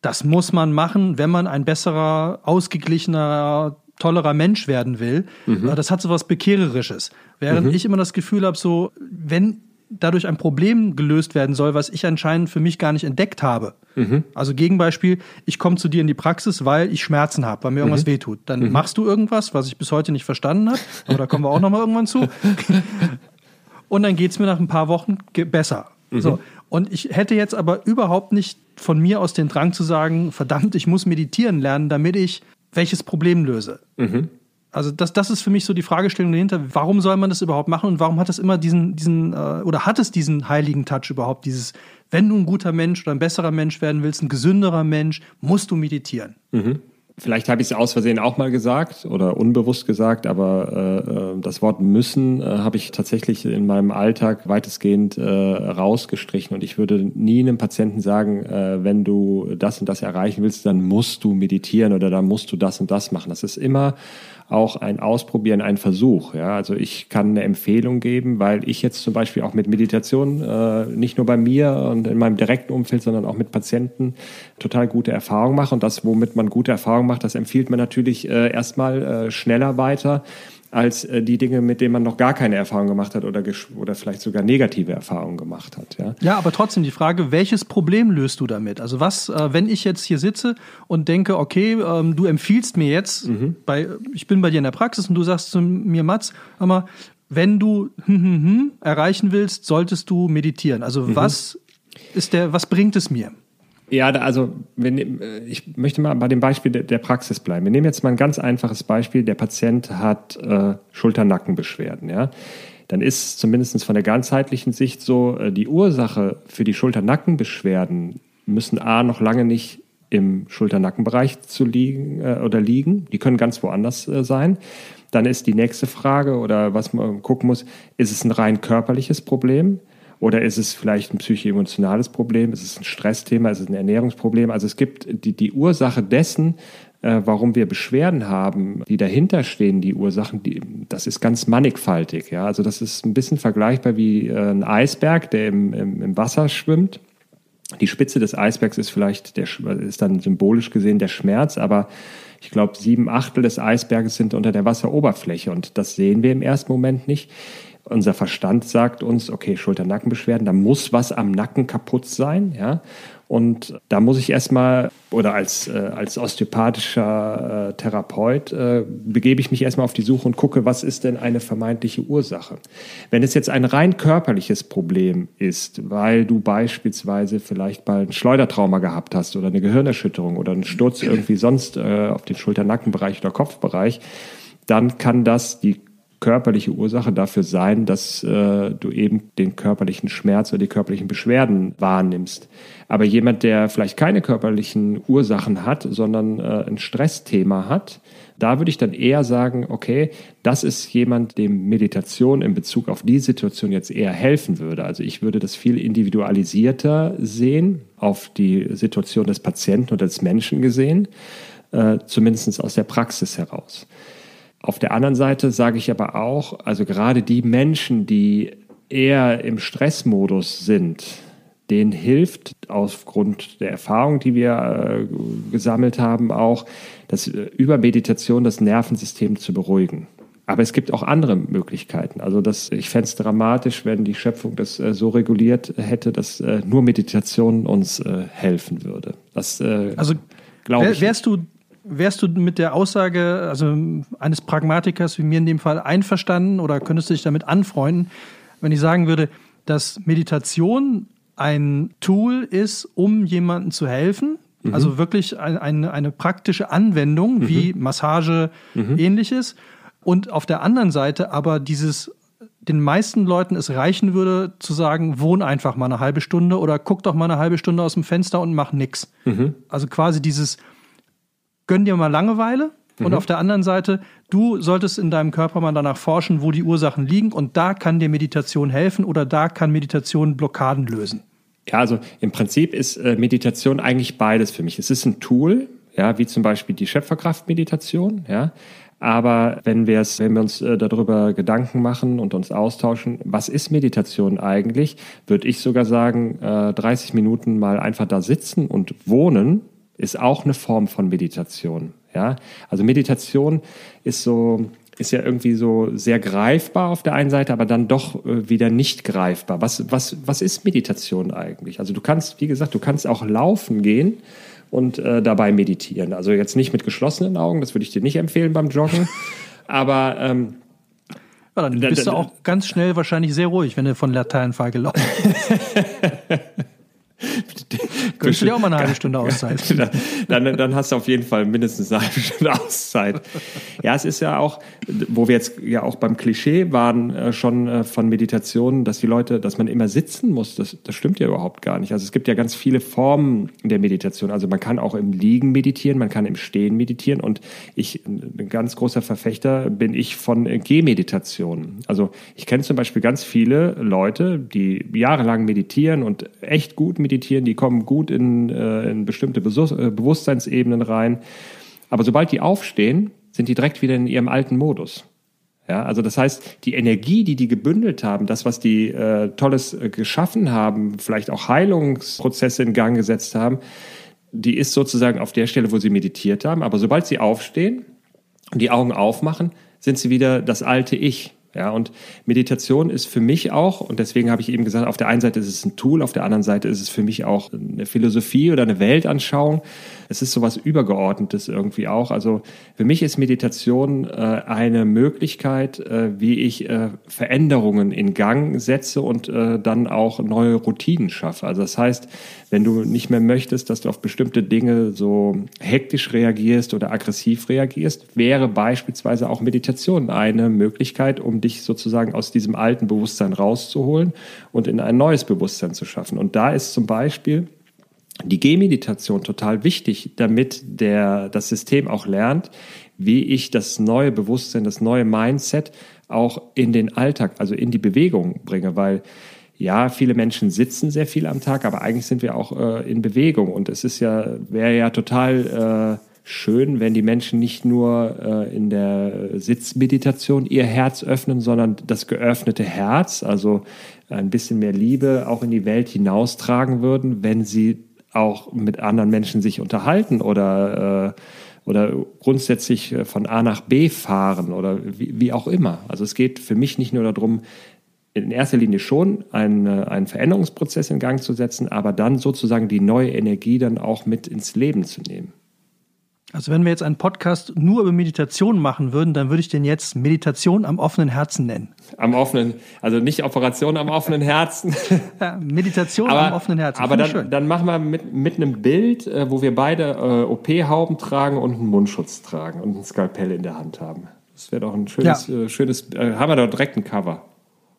das muss man machen, wenn man ein besserer, ausgeglichener, tollerer Mensch werden will. Mhm. Das hat so was Bekehrerisches. Während mhm. ich immer das Gefühl habe, so, wenn dadurch ein Problem gelöst werden soll, was ich anscheinend für mich gar nicht entdeckt habe. Mhm. Also Gegenbeispiel, ich komme zu dir in die Praxis, weil ich Schmerzen habe, weil mir irgendwas mhm. wehtut. Dann mhm. machst du irgendwas, was ich bis heute nicht verstanden habe, aber da kommen wir auch noch mal irgendwann zu. Und dann geht es mir nach ein paar Wochen besser. Mhm. So. Und ich hätte jetzt aber überhaupt nicht von mir aus den Drang zu sagen, verdammt, ich muss meditieren lernen, damit ich welches Problem löse. Mhm. Also das, das ist für mich so die Fragestellung dahinter, warum soll man das überhaupt machen und warum hat es immer diesen, diesen, äh, oder hat es diesen heiligen Touch überhaupt, dieses, wenn du ein guter Mensch oder ein besserer Mensch werden willst, ein gesünderer Mensch, musst du meditieren. Mhm. Vielleicht habe ich es aus Versehen auch mal gesagt oder unbewusst gesagt, aber äh, äh, das Wort müssen äh, habe ich tatsächlich in meinem Alltag weitestgehend äh, rausgestrichen und ich würde nie einem Patienten sagen, äh, wenn du das und das erreichen willst, dann musst du meditieren oder dann musst du das und das machen. Das ist immer auch ein Ausprobieren, ein Versuch. Ja, also ich kann eine Empfehlung geben, weil ich jetzt zum Beispiel auch mit Meditation äh, nicht nur bei mir und in meinem direkten Umfeld, sondern auch mit Patienten total gute Erfahrungen mache. Und das, womit man gute Erfahrungen macht, das empfiehlt man natürlich äh, erstmal äh, schneller weiter als äh, die Dinge, mit denen man noch gar keine Erfahrung gemacht hat oder, oder vielleicht sogar negative Erfahrungen gemacht hat. Ja? ja, aber trotzdem die Frage, welches Problem löst du damit? Also was, äh, wenn ich jetzt hier sitze und denke, okay, ähm, du empfiehlst mir jetzt, mhm. bei, ich bin bei dir in der Praxis und du sagst zu mir, Mats, mal, wenn du hm, hm, hm, erreichen willst, solltest du meditieren. Also mhm. was ist der, was bringt es mir? Ja, also wenn, äh, ich möchte mal bei dem Beispiel der Praxis bleiben. Wir nehmen jetzt mal ein ganz einfaches Beispiel. Der Patient hat äh, Schulter-Nackenbeschwerden. Ja? Dann ist zumindest von der ganzheitlichen Sicht so, äh, die Ursache für die Schulter-Nackenbeschwerden müssen A noch lange nicht im Schulter-Nackenbereich zu liegen äh, oder liegen. Die können ganz woanders äh, sein. Dann ist die nächste Frage oder was man gucken muss, ist es ein rein körperliches Problem? Oder ist es vielleicht ein psychoemotionales Problem? Ist es ein Stressthema? Ist es ein Ernährungsproblem? Also es gibt die, die Ursache dessen, äh, warum wir Beschwerden haben, die dahinter stehen, die Ursachen, die, das ist ganz mannigfaltig. Ja? Also das ist ein bisschen vergleichbar wie äh, ein Eisberg, der im, im, im Wasser schwimmt. Die Spitze des Eisbergs ist vielleicht, der, ist dann symbolisch gesehen der Schmerz, aber ich glaube, sieben Achtel des Eisberges sind unter der Wasseroberfläche und das sehen wir im ersten Moment nicht. Unser Verstand sagt uns, okay, Schulter-Nackenbeschwerden, da muss was am Nacken kaputt sein, ja. Und da muss ich erstmal, oder als, äh, als osteopathischer äh, Therapeut, äh, begebe ich mich erstmal auf die Suche und gucke, was ist denn eine vermeintliche Ursache. Wenn es jetzt ein rein körperliches Problem ist, weil du beispielsweise vielleicht mal ein Schleudertrauma gehabt hast oder eine Gehirnerschütterung oder einen Sturz irgendwie sonst äh, auf den Schulter-Nackenbereich oder Kopfbereich, dann kann das die körperliche Ursache dafür sein, dass äh, du eben den körperlichen Schmerz oder die körperlichen Beschwerden wahrnimmst. Aber jemand, der vielleicht keine körperlichen Ursachen hat, sondern äh, ein Stressthema hat, da würde ich dann eher sagen, okay, das ist jemand, dem Meditation in Bezug auf die Situation jetzt eher helfen würde. Also ich würde das viel individualisierter sehen, auf die Situation des Patienten oder des Menschen gesehen, äh, zumindest aus der Praxis heraus. Auf der anderen Seite sage ich aber auch, also gerade die Menschen, die eher im Stressmodus sind, denen hilft aufgrund der Erfahrung, die wir äh, gesammelt haben, auch, das äh, über Meditation das Nervensystem zu beruhigen. Aber es gibt auch andere Möglichkeiten. Also das, ich fände es dramatisch, wenn die Schöpfung das äh, so reguliert hätte, dass äh, nur Meditation uns äh, helfen würde. Das, äh, also glaube ich. Wärst du Wärst du mit der Aussage also eines Pragmatikers wie mir in dem Fall einverstanden oder könntest du dich damit anfreunden, wenn ich sagen würde, dass Meditation ein Tool ist, um jemandem zu helfen? Mhm. Also wirklich ein, eine, eine praktische Anwendung mhm. wie Massage, mhm. ähnliches. Und auf der anderen Seite aber dieses den meisten Leuten es reichen würde, zu sagen, wohn einfach mal eine halbe Stunde oder guck doch mal eine halbe Stunde aus dem Fenster und mach nix. Mhm. Also quasi dieses gönn dir mal Langeweile. Mhm. Und auf der anderen Seite, du solltest in deinem Körper mal danach forschen, wo die Ursachen liegen. Und da kann dir Meditation helfen oder da kann Meditation Blockaden lösen. Ja, also im Prinzip ist äh, Meditation eigentlich beides für mich. Es ist ein Tool, ja, wie zum Beispiel die Schöpferkraft-Meditation, ja. Aber wenn wir es, wenn wir uns äh, darüber Gedanken machen und uns austauschen, was ist Meditation eigentlich, würde ich sogar sagen, äh, 30 Minuten mal einfach da sitzen und wohnen, ist auch eine Form von Meditation. Ja, also Meditation ist so, ist ja irgendwie so sehr greifbar auf der einen Seite, aber dann doch äh, wieder nicht greifbar. Was, was, was ist Meditation eigentlich? Also du kannst, wie gesagt, du kannst auch laufen gehen und äh, dabei meditieren. Also jetzt nicht mit geschlossenen Augen, das würde ich dir nicht empfehlen beim Joggen, aber ähm, ja, dann bist du auch ganz schnell wahrscheinlich sehr ruhig, wenn du von Laternenfall gelaufen bist. Könntest du dir auch mal eine halbe Stunde Auszeit? dann, dann hast du auf jeden Fall mindestens eine halbe Stunde Auszeit. Ja, es ist ja auch, wo wir jetzt ja auch beim Klischee waren, äh, schon äh, von Meditationen, dass die Leute, dass man immer sitzen muss, das, das stimmt ja überhaupt gar nicht. Also es gibt ja ganz viele Formen der Meditation. Also man kann auch im Liegen meditieren, man kann im Stehen meditieren und ich, ein ganz großer Verfechter bin ich von Gehmeditation. Also ich kenne zum Beispiel ganz viele Leute, die jahrelang meditieren und echt gut meditieren, die kommen gut in, äh, in bestimmte äh, Bewusstseinsebenen rein. Aber sobald die aufstehen, sind die direkt wieder in ihrem alten Modus. Ja, also das heißt, die Energie, die die gebündelt haben, das, was die äh, Tolles äh, geschaffen haben, vielleicht auch Heilungsprozesse in Gang gesetzt haben, die ist sozusagen auf der Stelle, wo sie meditiert haben. Aber sobald sie aufstehen und die Augen aufmachen, sind sie wieder das alte Ich. Ja, und Meditation ist für mich auch, und deswegen habe ich eben gesagt, auf der einen Seite ist es ein Tool, auf der anderen Seite ist es für mich auch eine Philosophie oder eine Weltanschauung. Es ist sowas Übergeordnetes irgendwie auch. Also für mich ist Meditation äh, eine Möglichkeit, äh, wie ich äh, Veränderungen in Gang setze und äh, dann auch neue Routinen schaffe. Also das heißt, wenn du nicht mehr möchtest, dass du auf bestimmte Dinge so hektisch reagierst oder aggressiv reagierst, wäre beispielsweise auch Meditation eine Möglichkeit, um dich sozusagen aus diesem alten Bewusstsein rauszuholen und in ein neues Bewusstsein zu schaffen. Und da ist zum Beispiel die Gehmeditation total wichtig, damit der, das System auch lernt, wie ich das neue Bewusstsein, das neue Mindset auch in den Alltag, also in die Bewegung bringe, weil ja, viele Menschen sitzen sehr viel am Tag, aber eigentlich sind wir auch äh, in Bewegung. Und es ist ja, wäre ja total äh, schön, wenn die Menschen nicht nur äh, in der Sitzmeditation ihr Herz öffnen, sondern das geöffnete Herz, also ein bisschen mehr Liebe auch in die Welt hinaustragen würden, wenn sie auch mit anderen Menschen sich unterhalten oder äh, oder grundsätzlich äh, von A nach B fahren oder wie, wie auch immer. Also es geht für mich nicht nur darum, in erster Linie schon einen, einen Veränderungsprozess in Gang zu setzen, aber dann sozusagen die neue Energie dann auch mit ins Leben zu nehmen. Also wenn wir jetzt einen Podcast nur über Meditation machen würden, dann würde ich den jetzt Meditation am offenen Herzen nennen. Am offenen, also nicht Operation am offenen Herzen. Ja, Meditation aber, am offenen Herzen. Aber dann, dann, machen wir mit, mit einem Bild, äh, wo wir beide äh, OP-Hauben tragen und einen Mundschutz tragen und ein Skalpell in der Hand haben. Das wäre doch ein schönes, ja. äh, schönes, äh, haben wir doch direkt ein Cover.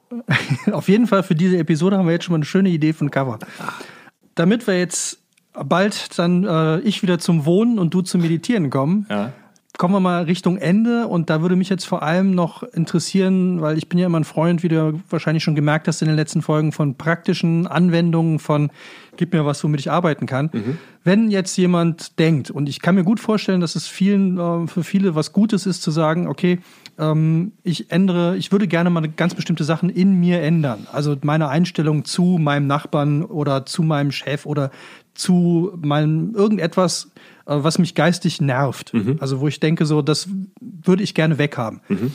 Auf jeden Fall für diese Episode haben wir jetzt schon mal eine schöne Idee von Cover. Damit wir jetzt bald dann äh, ich wieder zum Wohnen und du zum Meditieren kommen, ja. kommen wir mal Richtung Ende und da würde mich jetzt vor allem noch interessieren, weil ich bin ja immer ein Freund, wie du wahrscheinlich schon gemerkt hast in den letzten Folgen, von praktischen Anwendungen, von gib mir was, womit ich arbeiten kann. Mhm. Wenn jetzt jemand denkt, und ich kann mir gut vorstellen, dass es vielen, äh, für viele was Gutes ist zu sagen, okay, ähm, ich ändere, ich würde gerne mal ganz bestimmte Sachen in mir ändern. Also meine Einstellung zu meinem Nachbarn oder zu meinem Chef oder zu meinem irgendetwas, äh, was mich geistig nervt. Mhm. Also wo ich denke, so, das würde ich gerne weghaben. Mhm.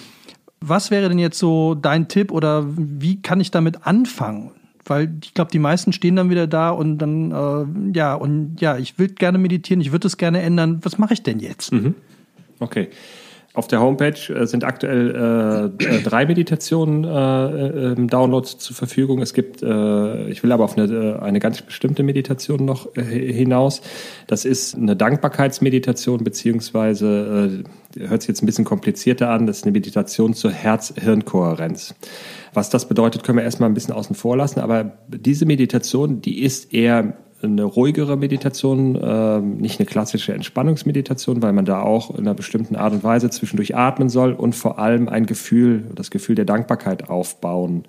Was wäre denn jetzt so dein Tipp oder wie kann ich damit anfangen? Weil ich glaube, die meisten stehen dann wieder da und dann, äh, ja, und ja, ich will gerne meditieren, ich würde es gerne ändern. Was mache ich denn jetzt? Mhm. Okay. Auf der Homepage äh, sind aktuell äh, äh, drei Meditationen äh, im Download zur Verfügung. Es gibt, äh, ich will aber auf eine, eine ganz bestimmte Meditation noch äh, hinaus. Das ist eine Dankbarkeitsmeditation, beziehungsweise, äh, hört sich jetzt ein bisschen komplizierter an, das ist eine Meditation zur Herz-Hirn-Kohärenz. Was das bedeutet, können wir erstmal ein bisschen außen vor lassen, aber diese Meditation, die ist eher eine ruhigere Meditation, äh, nicht eine klassische Entspannungsmeditation, weil man da auch in einer bestimmten Art und Weise zwischendurch atmen soll und vor allem ein Gefühl, das Gefühl der Dankbarkeit aufbauen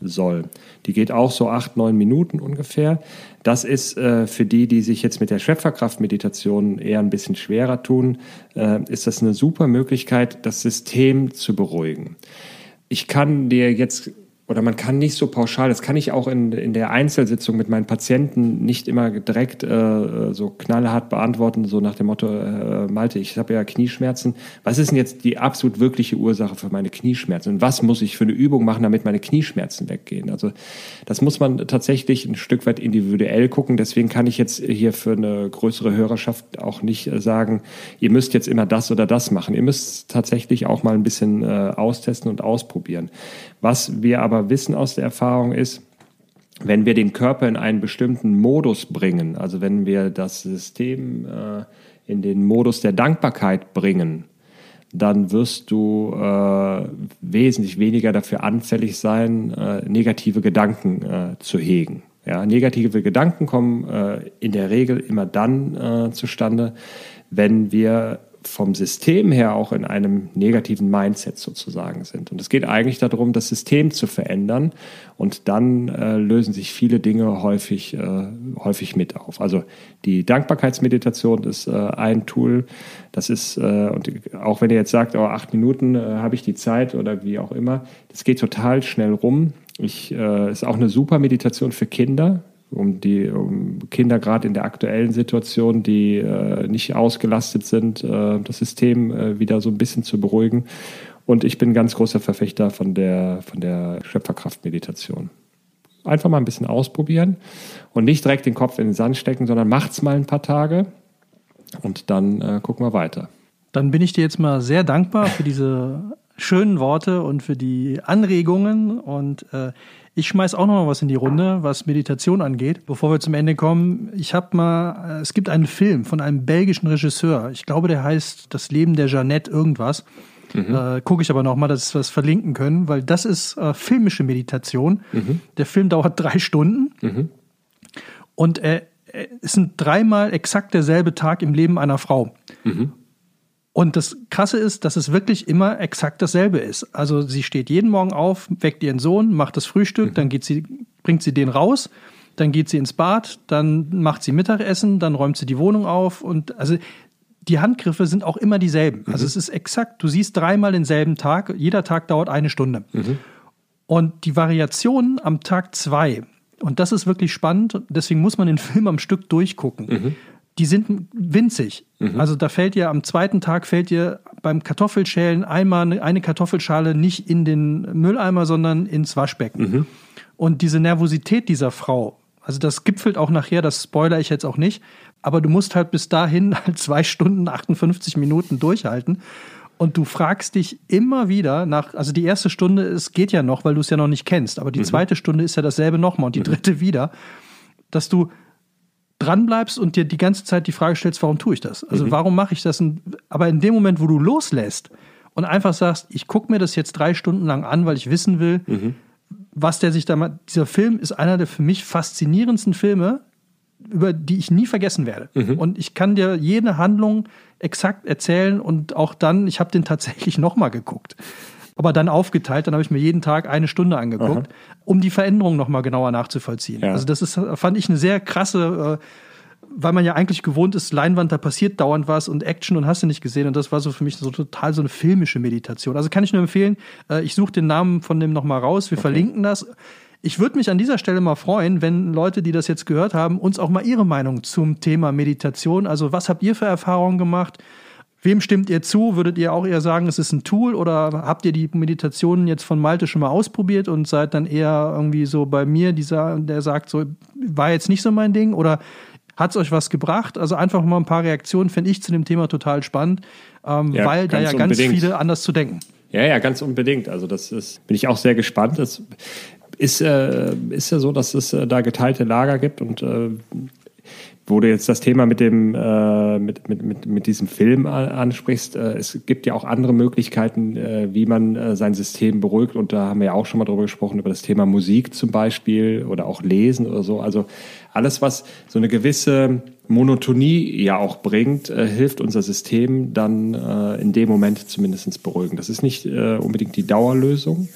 soll. Die geht auch so acht, neun Minuten ungefähr. Das ist äh, für die, die sich jetzt mit der Schöpferkraft-Meditation eher ein bisschen schwerer tun, äh, ist das eine super Möglichkeit, das System zu beruhigen. Ich kann dir jetzt oder man kann nicht so pauschal, das kann ich auch in, in der Einzelsitzung mit meinen Patienten nicht immer direkt äh, so knallhart beantworten, so nach dem Motto, äh, Malte, ich habe ja Knieschmerzen. Was ist denn jetzt die absolut wirkliche Ursache für meine Knieschmerzen? Und was muss ich für eine Übung machen, damit meine Knieschmerzen weggehen? Also das muss man tatsächlich ein Stück weit individuell gucken. Deswegen kann ich jetzt hier für eine größere Hörerschaft auch nicht äh, sagen, ihr müsst jetzt immer das oder das machen. Ihr müsst tatsächlich auch mal ein bisschen äh, austesten und ausprobieren. Was wir aber wissen aus der Erfahrung ist, wenn wir den Körper in einen bestimmten Modus bringen, also wenn wir das System äh, in den Modus der Dankbarkeit bringen, dann wirst du äh, wesentlich weniger dafür anfällig sein, äh, negative Gedanken äh, zu hegen. Ja, negative Gedanken kommen äh, in der Regel immer dann äh, zustande, wenn wir vom System her auch in einem negativen Mindset sozusagen sind. Und es geht eigentlich darum, das System zu verändern und dann äh, lösen sich viele Dinge häufig, äh, häufig mit auf. Also die Dankbarkeitsmeditation ist äh, ein Tool. Das ist, äh, und auch wenn ihr jetzt sagt, oh, acht Minuten äh, habe ich die Zeit oder wie auch immer, das geht total schnell rum. Ich, äh, ist auch eine super Meditation für Kinder um die um Kinder gerade in der aktuellen Situation, die äh, nicht ausgelastet sind, äh, das System äh, wieder so ein bisschen zu beruhigen. Und ich bin ganz großer Verfechter von der, von der Schöpferkraftmeditation. Einfach mal ein bisschen ausprobieren und nicht direkt den Kopf in den Sand stecken, sondern macht's mal ein paar Tage und dann äh, gucken wir weiter. Dann bin ich dir jetzt mal sehr dankbar für diese schönen Worte und für die Anregungen und äh, ich schmeiß auch noch mal was in die Runde, was Meditation angeht. Bevor wir zum Ende kommen, ich habe mal, äh, es gibt einen Film von einem belgischen Regisseur. Ich glaube, der heißt Das Leben der Jeannette irgendwas. Mhm. Äh, Gucke ich aber noch mal, dass wir das verlinken können, weil das ist äh, filmische Meditation. Mhm. Der Film dauert drei Stunden mhm. und äh, es sind dreimal exakt derselbe Tag im Leben einer Frau. Mhm. Und das Krasse ist, dass es wirklich immer exakt dasselbe ist. Also sie steht jeden Morgen auf, weckt ihren Sohn, macht das Frühstück, mhm. dann geht sie, bringt sie den raus, dann geht sie ins Bad, dann macht sie Mittagessen, dann räumt sie die Wohnung auf und also die Handgriffe sind auch immer dieselben. Mhm. Also es ist exakt, du siehst dreimal denselben Tag, jeder Tag dauert eine Stunde. Mhm. Und die Variationen am Tag zwei, und das ist wirklich spannend, deswegen muss man den Film am Stück durchgucken. Die sind winzig. Mhm. Also da fällt dir am zweiten Tag fällt dir beim Kartoffelschälen einmal eine Kartoffelschale nicht in den Mülleimer, sondern ins Waschbecken. Mhm. Und diese Nervosität dieser Frau, also das gipfelt auch nachher, das spoiler ich jetzt auch nicht, aber du musst halt bis dahin halt zwei Stunden, 58 Minuten durchhalten. Und du fragst dich immer wieder nach, also die erste Stunde, es geht ja noch, weil du es ja noch nicht kennst, aber die mhm. zweite Stunde ist ja dasselbe nochmal und die mhm. dritte wieder, dass du dranbleibst und dir die ganze Zeit die Frage stellst, warum tue ich das? Also mhm. warum mache ich das? Aber in dem Moment, wo du loslässt und einfach sagst, ich gucke mir das jetzt drei Stunden lang an, weil ich wissen will, mhm. was der sich da macht. Dieser Film ist einer der für mich faszinierendsten Filme, über die ich nie vergessen werde. Mhm. Und ich kann dir jede Handlung exakt erzählen und auch dann, ich habe den tatsächlich nochmal geguckt. Aber dann aufgeteilt, dann habe ich mir jeden Tag eine Stunde angeguckt, Aha. um die Veränderung nochmal genauer nachzuvollziehen. Ja. Also das ist, fand ich eine sehr krasse, äh, weil man ja eigentlich gewohnt ist, Leinwand, da passiert dauernd was und Action und hast du nicht gesehen. Und das war so für mich so total so eine filmische Meditation. Also kann ich nur empfehlen, äh, ich suche den Namen von dem nochmal raus, wir okay. verlinken das. Ich würde mich an dieser Stelle mal freuen, wenn Leute, die das jetzt gehört haben, uns auch mal ihre Meinung zum Thema Meditation, also was habt ihr für Erfahrungen gemacht? Wem stimmt ihr zu? Würdet ihr auch eher sagen, es ist ein Tool oder habt ihr die Meditationen jetzt von Malte schon mal ausprobiert und seid dann eher irgendwie so bei mir, dieser, der sagt, so war jetzt nicht so mein Ding oder hat es euch was gebracht? Also einfach mal ein paar Reaktionen finde ich zu dem Thema total spannend, ähm, ja, weil da ja ganz viele anders zu denken. Ja, ja, ganz unbedingt. Also das ist, bin ich auch sehr gespannt. Das ist, äh, ist ja so, dass es äh, da geteilte Lager gibt und äh, wo du jetzt das Thema mit dem äh, mit, mit, mit, mit diesem Film ansprichst, äh, es gibt ja auch andere Möglichkeiten, äh, wie man äh, sein System beruhigt. Und da haben wir ja auch schon mal drüber gesprochen, über das Thema Musik zum Beispiel oder auch Lesen oder so. Also alles, was so eine gewisse Monotonie ja auch bringt, äh, hilft unser System dann äh, in dem Moment zumindest beruhigen. Das ist nicht unbedingt die Dauerlösung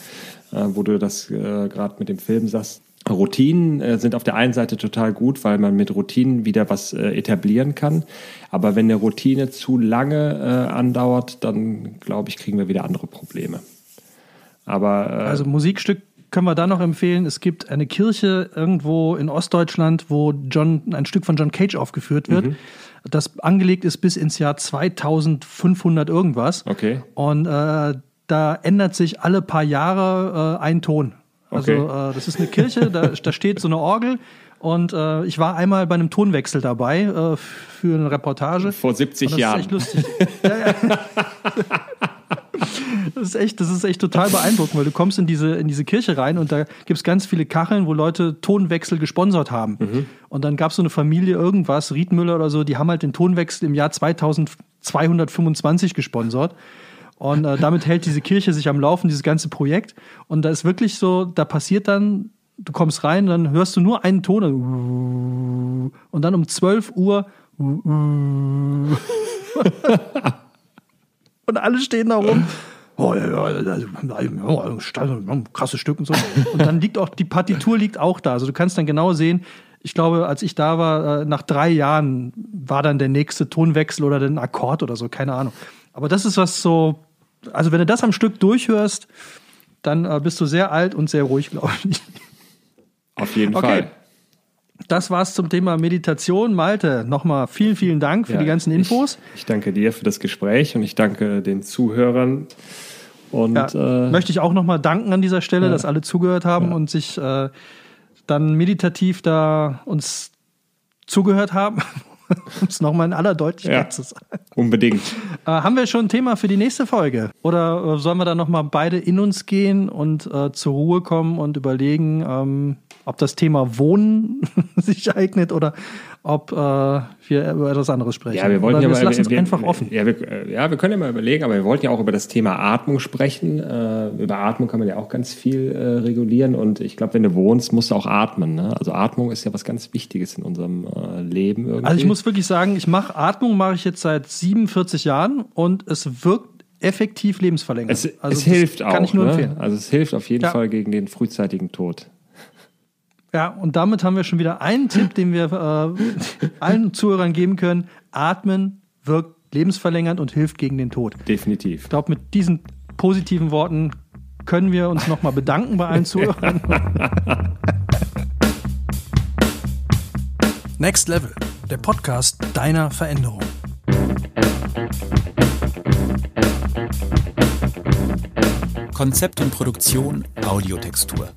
wo du das gerade mit dem Film sagst. Routinen äh, sind auf der einen Seite total gut, weil man mit Routinen wieder was äh, etablieren kann. Aber wenn eine Routine zu lange äh, andauert, dann glaube ich, kriegen wir wieder andere Probleme. Aber also Musikstück können wir da noch empfehlen. Es gibt eine Kirche irgendwo in Ostdeutschland, wo John ein Stück von John Cage aufgeführt wird. Mhm. Das angelegt ist bis ins Jahr 2500 irgendwas. Okay. Und äh, da ändert sich alle paar Jahre äh, ein Ton. Also okay. äh, das ist eine Kirche, da, da steht so eine Orgel und äh, ich war einmal bei einem Tonwechsel dabei äh, für eine Reportage. Vor 70 das Jahren. Das ist echt lustig. ja, ja. Das ist echt, das ist echt total beeindruckend, weil du kommst in diese, in diese Kirche rein und da gibt es ganz viele Kacheln, wo Leute Tonwechsel gesponsert haben. Mhm. Und dann gab es so eine Familie irgendwas, Riedmüller oder so, die haben halt den Tonwechsel im Jahr 2225 gesponsert. Und äh, damit hält diese Kirche sich am Laufen, dieses ganze Projekt. Und da ist wirklich so, da passiert dann, du kommst rein, dann hörst du nur einen Ton. Und dann um 12 Uhr. und alle stehen da rum. Oh, krasses Stück und so. Und dann liegt auch, die Partitur liegt auch da. Also du kannst dann genau sehen, ich glaube, als ich da war, äh, nach drei Jahren war dann der nächste Tonwechsel oder ein Akkord oder so, keine Ahnung. Aber das ist was so, also wenn du das am Stück durchhörst, dann äh, bist du sehr alt und sehr ruhig, glaube ich. Auf jeden okay. Fall. Das war's zum Thema Meditation. Malte, nochmal vielen, vielen Dank für ja, die ganzen Infos. Ich, ich danke dir für das Gespräch und ich danke den Zuhörern. Und, ja, äh, möchte ich auch nochmal danken an dieser Stelle, ja. dass alle zugehört haben und sich äh, dann meditativ da uns zugehört haben. um es nochmal in aller Deutlichkeit ja, zu sagen. Unbedingt. Äh, haben wir schon ein Thema für die nächste Folge? Oder äh, sollen wir da nochmal beide in uns gehen und äh, zur Ruhe kommen und überlegen, ähm, ob das Thema Wohnen sich eignet oder ob äh, wir über etwas anderes sprechen. Ja, wir wollten ja mal, lassen wir, einfach offen. Ja wir, ja, wir können ja mal überlegen, aber wir wollten ja auch über das Thema Atmung sprechen. Äh, über Atmung kann man ja auch ganz viel äh, regulieren und ich glaube, wenn du wohnst, musst du auch atmen. Ne? Also Atmung ist ja was ganz Wichtiges in unserem äh, Leben. Irgendwie. Also ich muss wirklich sagen, ich mache Atmung mache ich jetzt seit 47 Jahren und es wirkt effektiv lebensverlängert. Es, also es hilft auch. Kann ich nur ne? empfehlen. Also es hilft auf jeden ja. Fall gegen den frühzeitigen Tod. Ja, und damit haben wir schon wieder einen Tipp, den wir äh, allen Zuhörern geben können. Atmen wirkt lebensverlängernd und hilft gegen den Tod. Definitiv. Ich glaube, mit diesen positiven Worten können wir uns nochmal bedanken bei allen Zuhörern. Next Level, der Podcast deiner Veränderung. Konzept und Produktion Audiotextur.